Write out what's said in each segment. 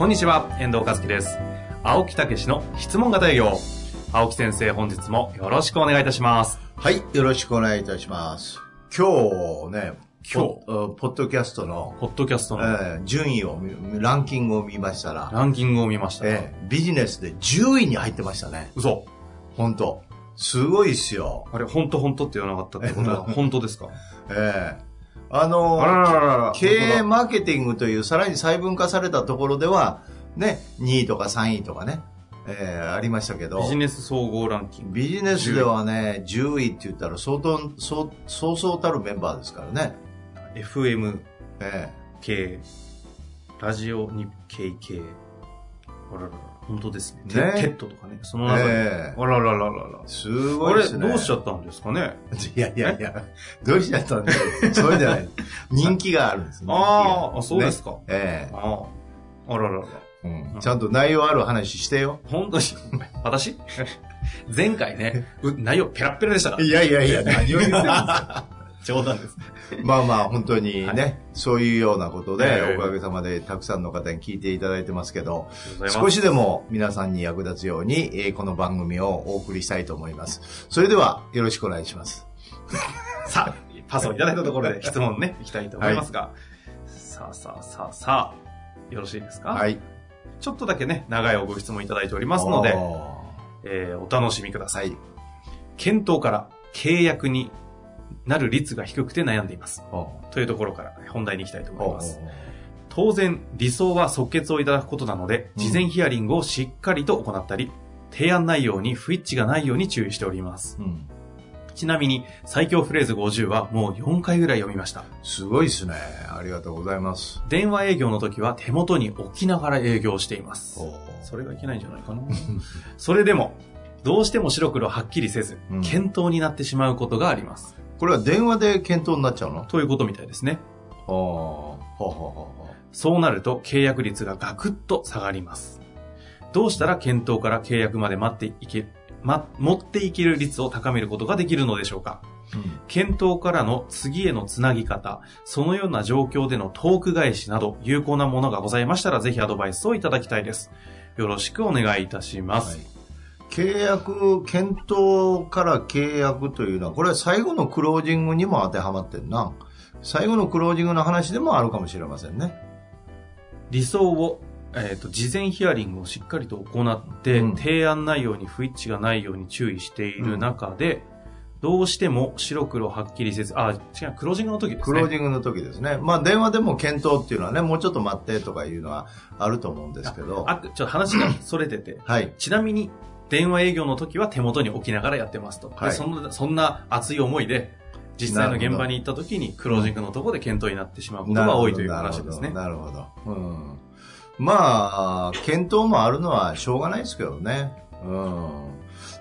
こんにちは、遠藤和樹です。青木武の質問型営業。青木先生、本日もよろしくお願いいたします。はい、よろしくお願いいたします。今日ね、今日？ポポッドキャストの、ポッドキャストのえー順位を見、ランキングを見ましたら、ランキングを見ました。えービジネスで10位に入ってましたね。嘘。本当すごいっすよ。あれ、本当本当って言わなかったってことは本当ですか？ええあのあらららら経営マーケティングというさらに細分化されたところでは、ね、2位とか3位とかね、えーありましたけどビ、ジネス総合ランキング。ビジネスではね、10位って言ったら相当、そうそうそうたるメンバーですからね。FM え系、ラジオ日経系。あららら、本当ですね。テね TED とかね、そえの中で。ええあららららら。すごあれ、いですね。どうしちゃったんですかね？いやいやいや、どうしちゃったんだよ。そうじゃない。人気があるんです。あーあ、そうですか。ねええああ。あらららら。うんちゃんと内容ある話してよ。本当に、私？前回ね、う内容ペラッペラでしたから。いやいやいや、何を言ってるんです冗談です。まあまあ、本当にね、はいそういうようなことで、ええおかげさまでたくさんの方に聞いていただいてますけど、少少しでも皆さんに役立つように、えーこの番組をお送りしたいと思います。それでは、よろしくお願いします。さあ、パスをいただいたところで質問ね、いきたいと思いますが、さあさあさあさあ、よろしいですか？はい。ちょっとだけね、長いご質問いただいておりますので、おえーお楽しみくだーさい。はい。検討から契約になる率が低くて悩んでいます。というところから本題に行きたいと思います。当然、理想は即決をいただくことなので、うん事前ヒアリングをしっかりと行ったり、提案内容に不一致がないように注意しております。うん。ちなみに、最強フレーズ50はもう4回ぐらい読みました。すごいですね。ありがとうございます。電話営業の時は手元に置きながら営業しています。それがいけないんじゃないかな。それでも、どうしても白黒はっきりせず、うん検討になってしまうことがあります。これは電話で検討になっちゃうの？ということみたいですね。ああ、ほうほうほうほそうなると契約率がガクッと下がります。どうしたら検討から契約まで待っていけ、ま、持っていける率を高めることができるのでしょうか？う。うん検討からの次へのつなぎ方、そのような状況でのトーク返しなど有効なものがございましたらぜひアドバイスをいただきたいです。よろしくお願いいたします。はい契約、検討から契約というのは、これは最後のクロージングにも当てはまってんな。最後のクロージングの話でもあるかもしれませんね。理想を、えっ、と、事前ヒアリングをしっかりと行って、うん提案内容に不一致がないように注意している中で、どうしても白黒はっきりせず、あ、違う、クロージングの時ですね。クロージングの時ですね。まあ電話でも検討っていうのはね、もうちょっと待ってとかいうのはあると思うんですけど。あ、ちょっと話がそれてて、はい。ちなみに、電話営業の時は手元に置きながらやってますと。ではいそんな、そんな熱い思いで、実際の現場に行った時にクロージングのところで検討になってしまうことが多いという話ですね。なるほど。なるほどうん。まあ、検討もあるのはしょうがないですけどね。うん。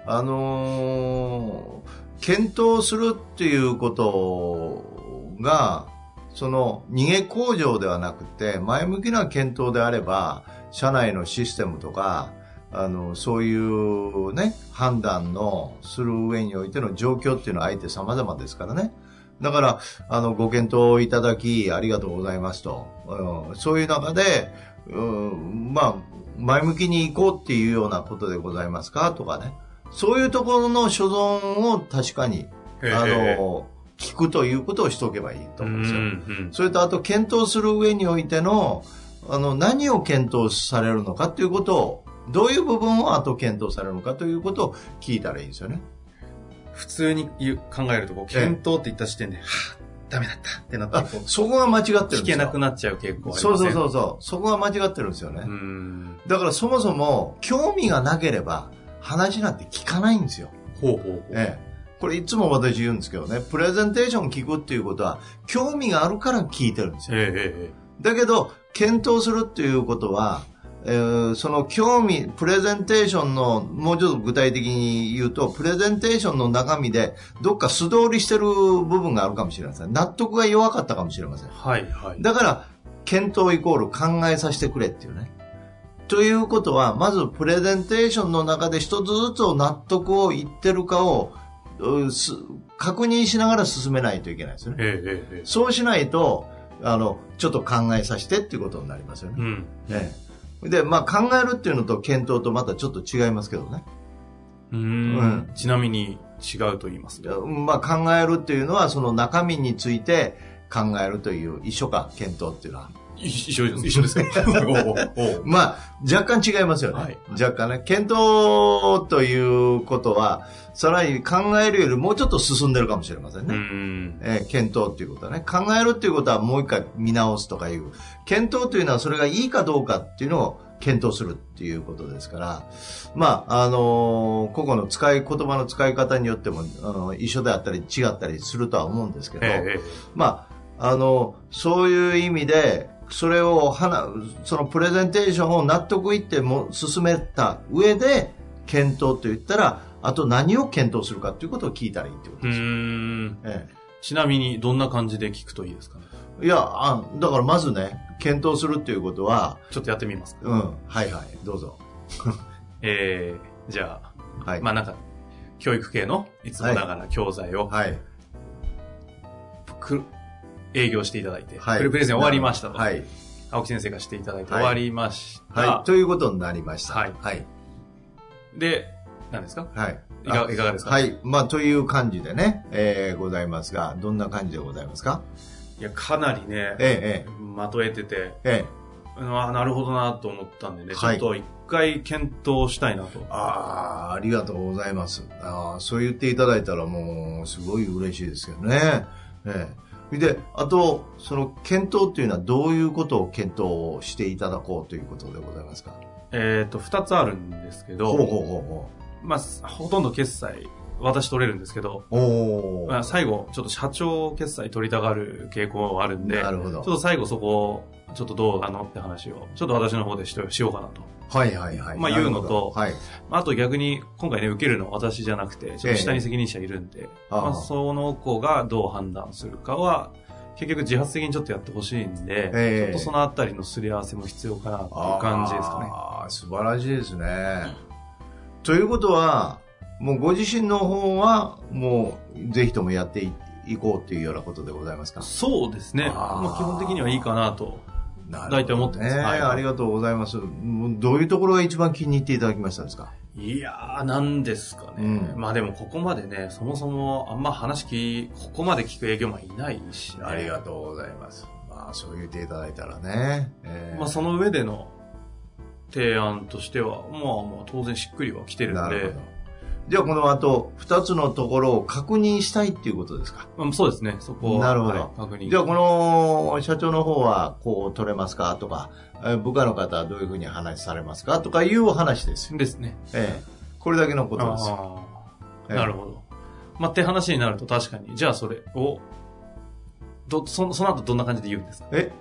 あのー検討するっていうことが、その逃げ工場ではなくて、前向きな検討であれば、社内のシステムとか、あの、そういうね、判断のする上においての状況っていうのは相手様々ですからね。だから、あの、ご検討いただき、ありがとうございますと。うんそういう中で、うんまあ、前向きに行こうっていうようなことでございますかとかね。そういうところの所存を確かに、あの、聞くということをしておけばいいと思うんですよ。うんそれとあと検討する上においての、あの、何を検討されるのかということを、どういう部分を後検討されるのかということを聞いたらいいですよね。普通に考えると検討って言った時点で、はぁ、ダメだったってなってあこう、そこが間違ってるんですよ。聞けなくなっちゃう傾向そうそうそうそう。そこが間違ってるんですよね。うん。だからそもそも、興味がなければ、話なんて聞かないんですよ。ほうほうほう。ええ。これいつも私言うんですけどね、プレゼンテーション聞くっていうことは、興味があるから聞いてるんですよ。えええだけど、検討するっていうことは、えーその興味、プレゼンテーションの、もうちょっと具体的に言うと、プレゼンテーションの中身で、どっか素通りしてる部分があるかもしれません。納得が弱かったかもしれません。はい、はい。だから、検討イコール考えさせてくれっていうね。ということは、まずプレゼンテーションの中で一つずつを納得を言ってるかを、確認しながら進めないといけないですよね。えええええそうしないと、あの、ちょっと考えさせてっていうことになりますよね。えうん。ええで、まあ考えるっていうのと検討とまたちょっと違いますけどね。うーんうんちなみに違うと言いますと。まあ考えるっていうのはその中身について考えるという一緒か、検討っていうのは。い一緒です。一緒ですか まあ、若干違いますよね。はい若干ね。検討ということは、さらに考えるよりもうちょっと進んでるかもしれませんうね。ん。えー検討っていうことはね。考えるっていうことはもう一回見直すとかいう。検討というのはそれがいいかどうかっていうのを検討するっていうことですから。まあ、あのー個々の使い、言葉の使い方によっても、あの一緒であったり違ったりするとは思うんですけど、えええまあ、あの、そういう意味で、それをはな、そのプレゼンテーションを納得いっても進めた上で、検討と言ったら、あと何を検討するかということを聞いたらいいってことですよ。ーん。えちなみに、どんな感じで聞くといいですかね？え、いやあ、だからまずね、検討するっていうことは、ちょっとやってみますか。うん、はいはい、どうぞ。えー、じゃあ、はい。まあなんか、教育系の、いつもながら教材を、はい。く営業していただいて、はい。プレプレゼン終わりましたと。はい。青木先生がしていただいてはい終わりました。はい。ということになりました。はいはい。で、何ですか？はい。いかいかがですか？はい。まあ、という感じでね、えー、ございますが、どんな感じでございますか？いや、かなりね、ええ、まとえてて、ええ、あなるほどなと思ったんでね、はいちょっと一回検討したいなと。ああ、ありがとうございます。ああ、そう言っていただいたらもう、すごい嬉しいですけどね。ええ。で、あと、その検討っていうのはどういうことを検討していただこうということでございますか？えっ、と、二つあるんですけど、ほうほうほまあ、ほとんど決済、私取れるんですけど、うほう。おー。まあ、最後、ちょっと社長決済取りたがる傾向があるんで、なるほどちょっ。と最後そこ、ちょっとどうなのって話を、ちょっと私の方でしようかなと。はいはいはい。まあ言うのとはい。まああと逆に、今回ね、受けるのは私じゃなくて、ちょっと下に責任者いるんで、ああまあ、その子がどう判断するかは、結局自発的にちょっとやってほしいんで、ええちょっとそのあたりのすり合わせも必要かなっていう感じですかね。ああ、素晴らしいですね。ということは、もうご自身の方は、もう、ぜひともやっていいこうっていうようなことでございますか？そうですね。まあ、基本的にはいいかなと。な大体思ってますね、はいありがとうございます。どういうところが一番気に入っていただきましたですか？いやー、なんですかね。うんまあでもここまでね、そもそもあんま話聞き、ここまで聞く営業マンいないし、ね。ありがとうございます。まあ、そう言っていただいたらね。えーまあその上での提案としては、まあまあ当然しっくりは来てるんでなるほど、。じゃあ、この後、二つのところを確認したいっていうことですか？まあ、そうですね、そこはなるほどはい確認。じゃあ、この社長の方はこう取れますか？とか、えー部下の方はどういうふうに話されますか？とかいう話ですよ。ですね。ええこれだけのことです。あええあなるほど。まあって話になると確かに、じゃあそれを、ど、そその後どんな感じで言うんですか？え？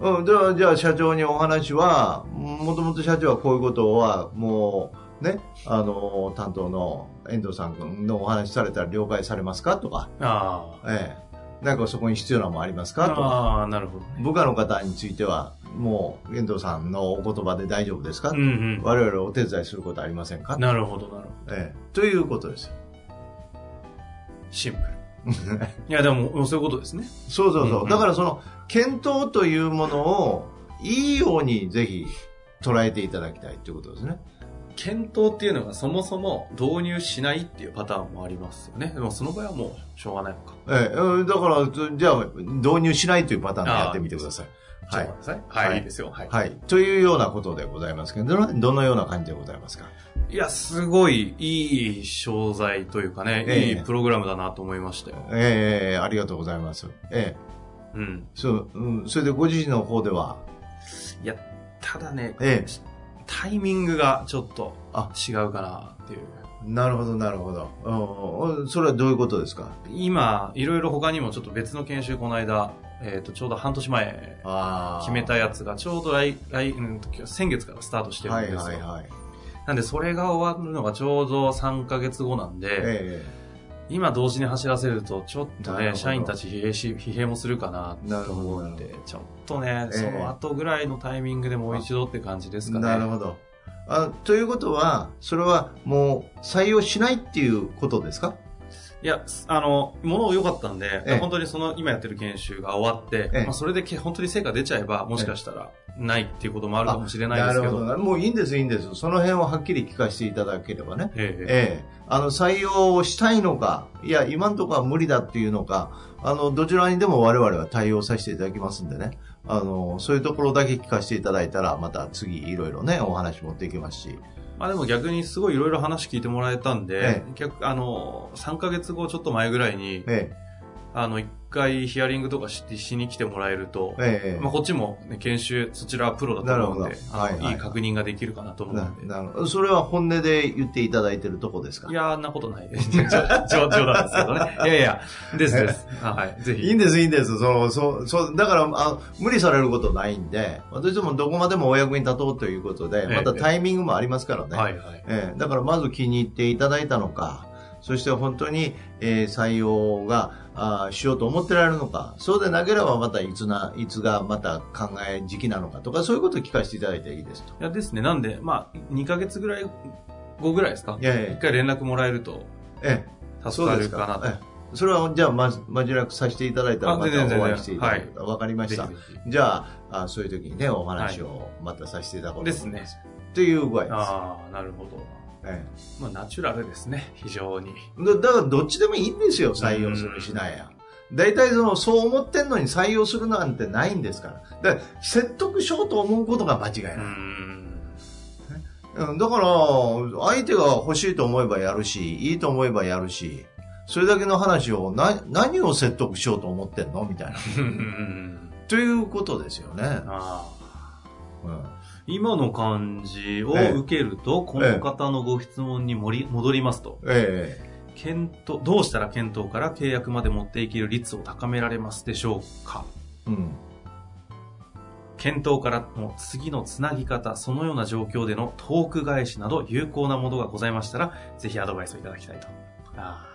うん、じゃあ、じゃあ社長にお話は、もともと社長はこういうことは、もう、ね、あの、担当の遠藤さんのお話されたら了解されますか？とか、ああ。ええ、なんかそこに必要なものありますか？とか、ああ、なるほどね。部下の方については、もう遠藤さんのお言葉で大丈夫ですか、うん我々お手伝いすることありませんか？うん。なるほど、なるほど。ええ、ということですよ。シンプル。いや、でも、そういうことですね。そうそうそう。うんうんだからその、検討というものを、いいようにぜひ捉えていただきたいということですね。検討っていうのがそもそも導入しないっていうパターンもありますよね。でもその場合はもうしょうがないのか。ええうん、だから、じゃあ、導入しないというパターンでやってみてください。はい。はい、はいいいですよ。はい。はい。というようなことでございますけど、どのような感じでございますか？いや、すごいいい商材というかね、ええいいプログラムだなと思いましたよ。ええありがとうございます。ええうん。そう、うん、それでご自身の方では、いや、ただね、ええタイミングがちょっとあ違うかなっていう。なるほど、なるほど。うん、それはどういうことですか？今、いろいろ他にもちょっと別の研修この間、えっ、と、ちょうど半年前、決めたやつが、ちょうど来、来、うん、先月からスタートしてるんですよ。はいはいはい。なんで、それが終わるのがちょうど3ヶ月後なんで、え今同時に走らせると、ちょっとね、社員たち疲弊し、疲弊もするかなと思うんでちょっとね、ええその後ぐらいのタイミングでもう一度って感じですえかね。なるほど。あということは、それはもう採用しないっていうことですか？いや、あの、もの良かったんで、ええ本当にその今やってる研修が終わって、ええまあ、それでけ本当に成果出ちゃえば、もしかしたらないっていうこともあるかもしれないですけど。ど。もういいんです、いいんです。その辺をはっきり聞かせていただければね。ええええあの、採用をしたいのか、いや、今のところは無理だっていうのか、あの、どちらにでも我々は対応させていただきますんでね。あの、そういうところだけ聞かせていただいたら、また次いろいろね、お話持っていきますし。まあでも逆にすごいいろいろ話聞いてもらえたんで、え逆あの、3ヶ月後ちょっと前ぐらいに、えあの、一回ヒアリングとかししに来てもらえると、えええまあこっちも、ね、研修、そちらはプロだと思うんではいはいいい確認ができるかなと思なうんで。なるほど。それは本音で言っていただいてるとこですか？いやー、んなことないです。冗談ですけどね。いやいや、ですです。あはい。ぜひ。いいんです、いいんです。その、そう、そう、だから、あ無理されることないんで、私どもどこまでもお役に立とうということで、ええまたタイミングもありますからね。はいはい。ええだからまず気に入っていただいたのか、そして本当に、えー採用があーしようと思ってられるのか、そうでなければまたいつな、いつがまた考え時期なのかとか、そういうことを聞かせていただいていいですと。いやですね。なんで、まあ、2ヶ月ぐらい後ぐらいですか？いやいや一回連絡もらえるとええ、助かるかなと。ええそれは、じゃあ、まず、まじなくさせていただいたら、またお会いしていただくと。わ、かりました。じゃああ、そういう時にね、お話をまたさせていただこうと思います。ですっていう具合です。ああ、なるほど。えまあ、ナチュラルですね。非常に。えだだから、どっちでもいいんですよ、採用するしないや。大体その、そう思ってんのに採用するなんてないんですから。だから説得しようと思うことが間違いない。だから、相手が欲しいと思えばやるし、いいと思えばやるし、それだけの話を、な、何を説得しようと思ってんの？みたいな。ということですよね。あーうん今の感じをええ受けると、この方のご質問に盛り戻りますと。え検討、どうしたら検討から契約まで持っていける率を高められますでしょうか？えうん。検討からの次のつなぎ方、そのような状況でのトーク返しなど有効なものがございましたら、ぜひアドバイスをいただきたいと。あ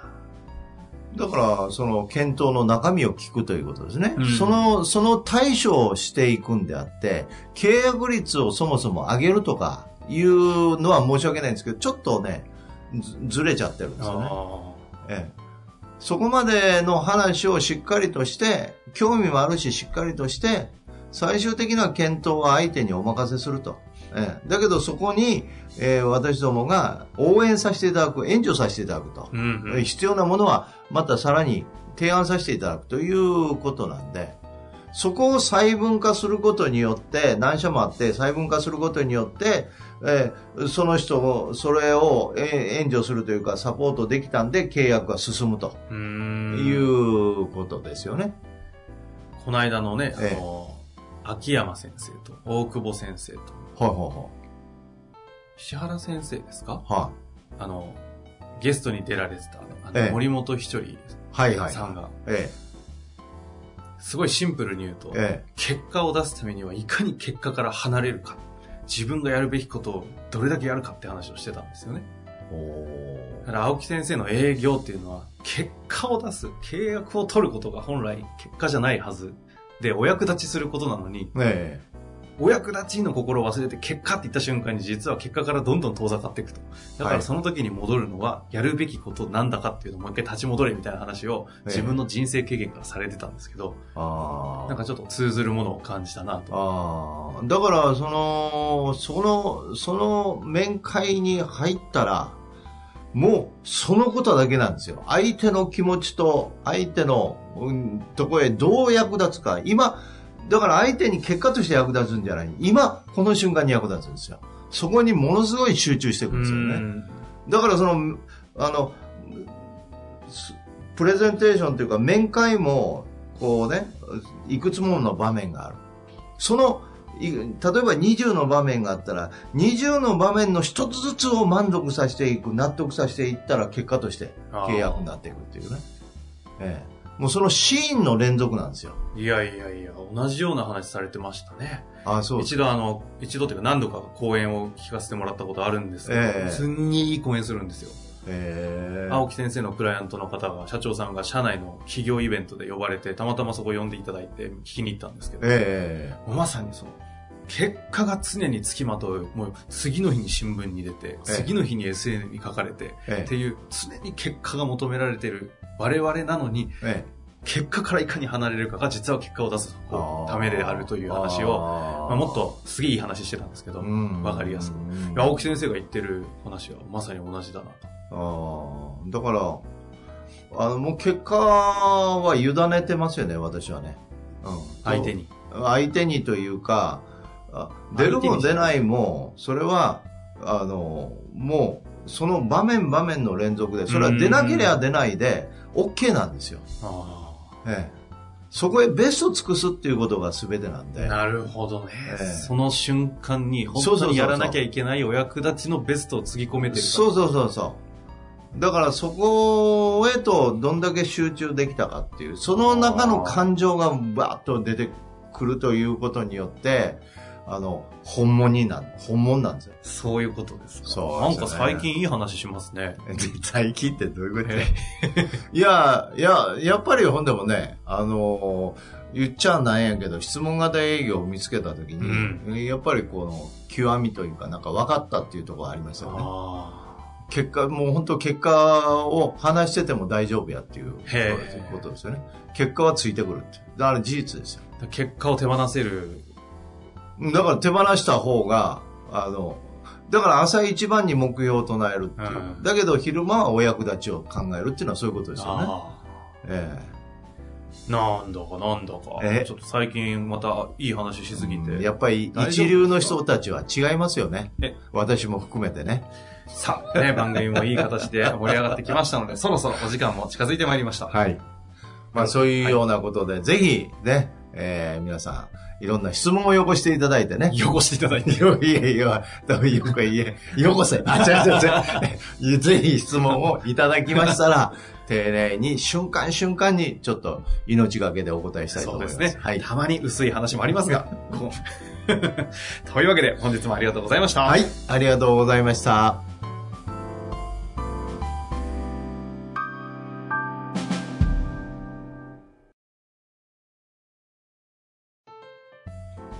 だから、その検討の中身を聞くということですね。うんその、その対処をしていくんであって、契約率をそもそも上げるとかいうのは申し訳ないんですけど、ちょっとね、ずずれちゃってるんーですよね。あええ、そこまでの話をしっかりとして、興味もあるししっかりとして、最終的な検討は相手にお任せすると。ええ、だけどそこに、えー私どもが応援させていただく、援助させていただくと。ーうんうん。必要なものはまたさらに提案させていただくということなんで、そこを細分化することによって、何社もあって細分化することによって、えーその人を、それをえー援助するというかサポートできたんで契約が進むということですよね。この間のね、あえ。えの、秋山先生と大久保先生と、はいは石原先生ですか？い。はあの、ゲストに出られてた、あのええ。森本ひとりい。はいはい。さんが、え。すごいシンプルに言うと、ええ。結果を出すためにはいかに結果から離れるか、自分がやるべきことをどれだけやるかって話をしてたんですよね。だから青木先生の営業っていうのは、結果を出す、契約を取ることが本来結果じゃないはずで、お役立ちすることなのに、ーえお役立ちの心を忘れて結果って言った瞬間に実は結果からどんどん遠ざかっていくと。だかはいらその時に戻るのは、やるべきことなんだかっていうのをもう一回立ち戻れみたいな話をええ自分の人生経験からされてたんですけど、えああ。なんかちょっと通ずるものを感じたなと。だから、その、その、その面会に入ったら、もう、そのことだけなんですよ。相手の気持ちと、相手の、うん、とこへどう役立つか。今、だから相手に結果として役立つんじゃない。今、この瞬間に役立つんですよ。そこにものすごい集中していくんですよね。うんだからその、あの、すプレゼンテーションというか面会も、こうね、いくつもの場面がある。そのい例えば20の場面があったら、20の場面の一つずつを満足させていく、納得させていったら結果として契約になっていくっていうね。ええ。もうそのシーンの連続なんですよ。いやいやいや、同じような話されてましたね。あそう一度あの、一度というか何度か講演を聞かせてもらったことあるんですけど、ええすんげえいい講演するんですよ。ええ青木先生のクライアントの方が、社長さんが社内の企業イベントで呼ばれて、たまたまそこ呼んでいただいて聞きに行ったんですけど、ええまさにその、結果が常につきまとう、もう次の日に新聞に出て、次の日に SN に書かれて、ええっていう常に結果が求められている我々なのに、え結果からいかに離れるかが実は結果を出すためであるという話を、をまあ、もっとすげえいい話してたんですけど、わかりやすく。青木先生が言ってる話はまさに同じだなと。あーだから、あの、もう結果は委ねてますよね、私はね。うん。相手に。相手にというか、あ出るも出ないも、それは、あの、もう、その場面場面の連続で、それは出なければ出ないで、OK なんですよ。あええ。そこへベスト尽くすっていうことが全てなんあで。なるほどね、ええその瞬間に本当にやらなきゃいけないお役立ちのベストをつぎ込めてるそうそうそうそう。だからそこへとどんだけ集中できたかっていう、その中の感情がバーッと出てくるということによって、あの、本物になる、本物なんですよ。そういうことですか。そうねなんか最近いい話しますね。最近ってどういうこと？いや、いや、やっぱりほんでもね、あの言っちゃなんやけど、質問型営業を見つけたときに、やっぱりこの、極みというか、なんか分かったっていうところがありますよね。あ結果、もう本当結果を話してても大丈夫やっていうことですよね。結果はついてくるって。だから事実ですよ。あ結果を手放せる。だから手放した方が、あの、だから朝一番に目標を唱えるっていう。うんだけど昼間はお役立ちを考えるっていうのはそういうことですよね。あえあなんだかなんだか。え？ちょっと最近またいい話しすぎて。えやっぱり一流の人たちは違いますよねえ？私も含めてね。さあ、ね、番組もいい形で盛り上がってきましたので、そろそろお時間も近づいてまいりました。はい。まあそういうようなことで、ぜひね、えー皆さん、いろんな質問をよこしていただいてね。汚していただいて。よ、いえいえ、どういうかいえ、よこせ。あ、違う違う違う。ぜひ質問をいただきましたら、丁寧に瞬間瞬間にちょっと命がけでお答えしたいとそう思います。ですね。はい。たまに薄い話もありますが。こう というわけで、本日もありがとうございました。はい。ありがとうございました。